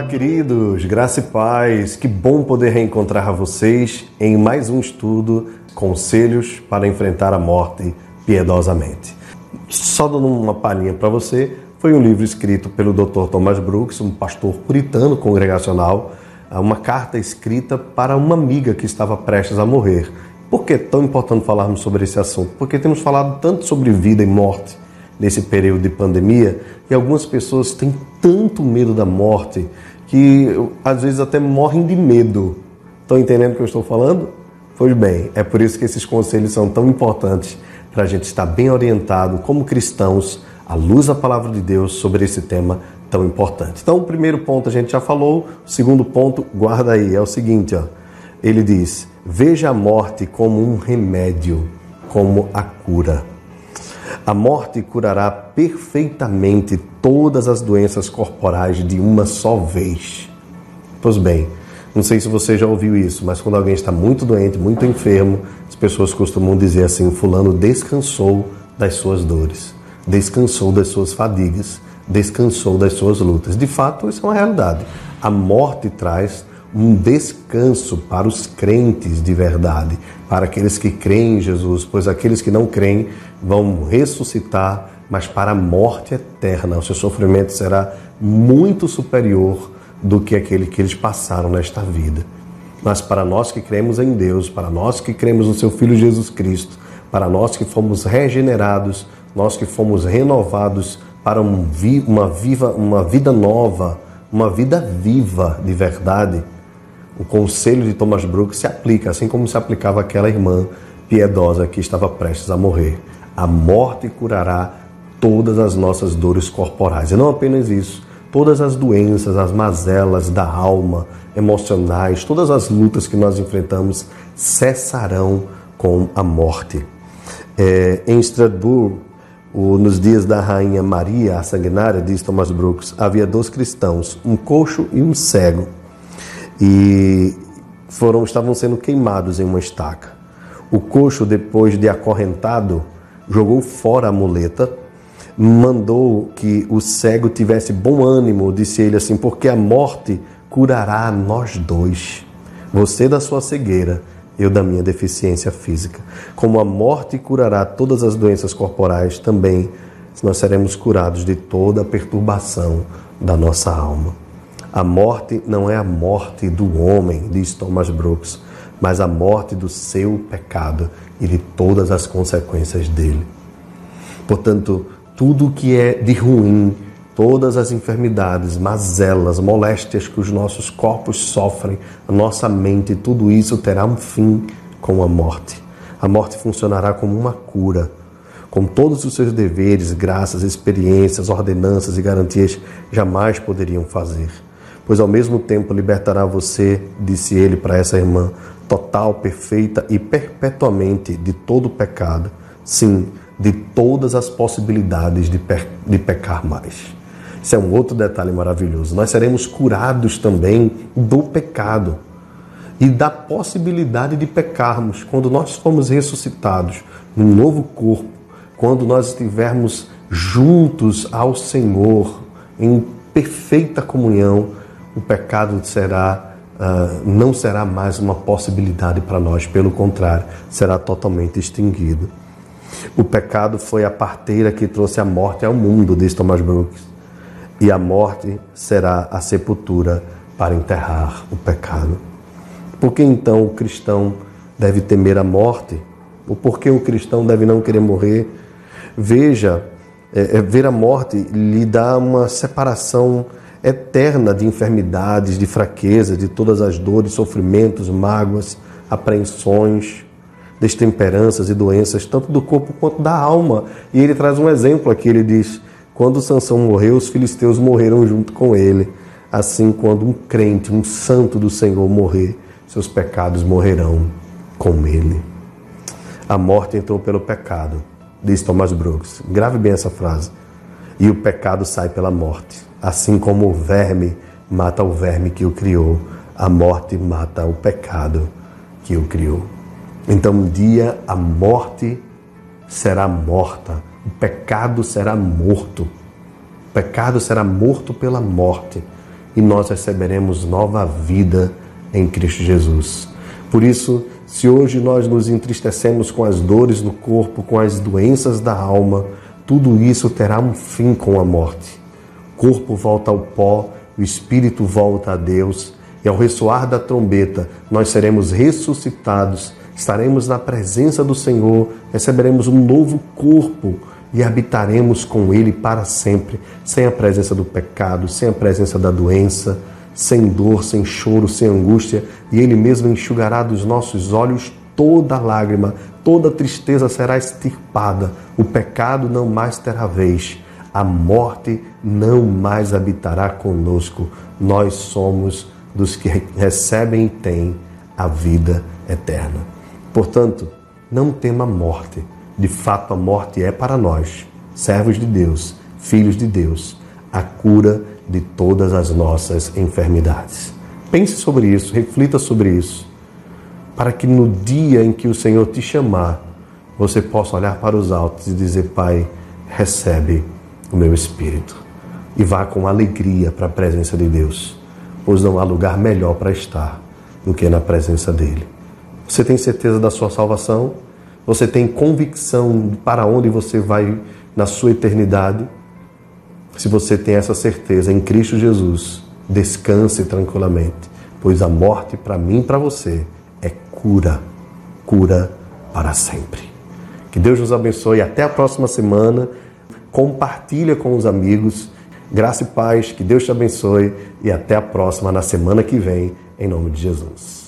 Olá, queridos, graça e paz. Que bom poder reencontrar vocês em mais um estudo Conselhos para enfrentar a morte piedosamente. Só dando uma palhinha para você, foi um livro escrito pelo Dr. Thomas Brooks, um pastor puritano congregacional, uma carta escrita para uma amiga que estava prestes a morrer. Por que é tão importante falarmos sobre esse assunto? Porque temos falado tanto sobre vida e morte nesse período de pandemia e algumas pessoas têm tanto medo da morte que às vezes até morrem de medo. Estão entendendo o que eu estou falando? Pois bem, é por isso que esses conselhos são tão importantes para a gente estar bem orientado como cristãos, à luz da palavra de Deus, sobre esse tema tão importante. Então, o primeiro ponto a gente já falou, o segundo ponto, guarda aí, é o seguinte: ó, ele diz: veja a morte como um remédio, como a cura. A morte curará perfeitamente todas as doenças corporais de uma só vez. Pois bem, não sei se você já ouviu isso, mas quando alguém está muito doente, muito enfermo, as pessoas costumam dizer assim: Fulano descansou das suas dores, descansou das suas fadigas, descansou das suas lutas. De fato, isso é uma realidade. A morte traz um descanso para os crentes de verdade, para aqueles que creem em Jesus, pois aqueles que não creem vão ressuscitar, mas para a morte eterna. O seu sofrimento será muito superior do que aquele que eles passaram nesta vida. Mas para nós que cremos em Deus, para nós que cremos no seu Filho Jesus Cristo, para nós que fomos regenerados, nós que fomos renovados para um vi uma, viva, uma vida nova, uma vida viva de verdade, o conselho de Thomas Brooks se aplica, assim como se aplicava aquela irmã piedosa que estava prestes a morrer. A morte curará todas as nossas dores corporais. E não apenas isso, todas as doenças, as mazelas da alma, emocionais, todas as lutas que nós enfrentamos cessarão com a morte. É, em Estrasburgo, nos dias da rainha Maria, a sanguinária, diz Thomas Brooks, havia dois cristãos, um coxo e um cego e foram estavam sendo queimados em uma estaca. O coxo, depois de acorrentado, jogou fora a muleta, mandou que o cego tivesse bom ânimo, disse ele assim, porque a morte curará nós dois. Você da sua cegueira, eu da minha deficiência física. Como a morte curará todas as doenças corporais, também nós seremos curados de toda a perturbação da nossa alma. A morte não é a morte do homem, diz Thomas Brooks, mas a morte do seu pecado e de todas as consequências dele. Portanto, tudo que é de ruim, todas as enfermidades, mazelas, moléstias que os nossos corpos sofrem, a nossa mente, tudo isso terá um fim com a morte. A morte funcionará como uma cura, com todos os seus deveres, graças, experiências, ordenanças e garantias jamais poderiam fazer pois ao mesmo tempo libertará você, disse ele para essa irmã, total, perfeita e perpetuamente de todo pecado, sim, de todas as possibilidades de, pe de pecar mais. Isso é um outro detalhe maravilhoso. Nós seremos curados também do pecado e da possibilidade de pecarmos quando nós formos ressuscitados num novo corpo, quando nós estivermos juntos ao Senhor em perfeita comunhão o pecado será uh, não será mais uma possibilidade para nós, pelo contrário, será totalmente extinguido. O pecado foi a parteira que trouxe a morte ao mundo, diz Thomas Brooks, e a morte será a sepultura para enterrar o pecado. Por que então o cristão deve temer a morte? Ou por que o cristão deve não querer morrer? Veja, é, é, ver a morte lhe dá uma separação eterna de enfermidades, de fraqueza, de todas as dores, sofrimentos, mágoas, apreensões, destemperanças e doenças, tanto do corpo quanto da alma. E ele traz um exemplo aqui, ele diz: quando Sansão morreu, os filisteus morreram junto com ele. Assim, quando um crente, um santo do Senhor morrer, seus pecados morrerão com ele. A morte entrou pelo pecado, diz Thomas Brooks. Grave bem essa frase. E o pecado sai pela morte. Assim como o verme mata o verme que o criou, a morte mata o pecado que o criou. Então um dia a morte será morta, o pecado será morto. O pecado será morto pela morte. e nós receberemos nova vida em Cristo Jesus. Por isso, se hoje nós nos entristecemos com as dores do corpo, com as doenças da alma, tudo isso terá um fim com a morte. Corpo volta ao pó, o espírito volta a Deus, e ao ressoar da trombeta, nós seremos ressuscitados, estaremos na presença do Senhor, receberemos um novo corpo e habitaremos com Ele para sempre, sem a presença do pecado, sem a presença da doença sem dor, sem choro, sem angústia, e Ele mesmo enxugará dos nossos olhos toda lágrima, toda tristeza será extirpada, o pecado não mais terá vez, a morte não mais habitará conosco. Nós somos dos que recebem e têm a vida eterna. Portanto, não tema a morte. De fato, a morte é para nós, servos de Deus, filhos de Deus, a cura de todas as nossas enfermidades. Pense sobre isso, reflita sobre isso, para que no dia em que o Senhor te chamar, você possa olhar para os altos e dizer: Pai, recebe o meu espírito. E vá com alegria para a presença de Deus, pois não há lugar melhor para estar do que na presença dEle. Você tem certeza da sua salvação? Você tem convicção para onde você vai na sua eternidade? Se você tem essa certeza em Cristo Jesus, descanse tranquilamente, pois a morte para mim e para você é cura, cura para sempre. Que Deus nos abençoe. Até a próxima semana. Compartilha com os amigos. Graça e paz. Que Deus te abençoe. E até a próxima, na semana que vem, em nome de Jesus.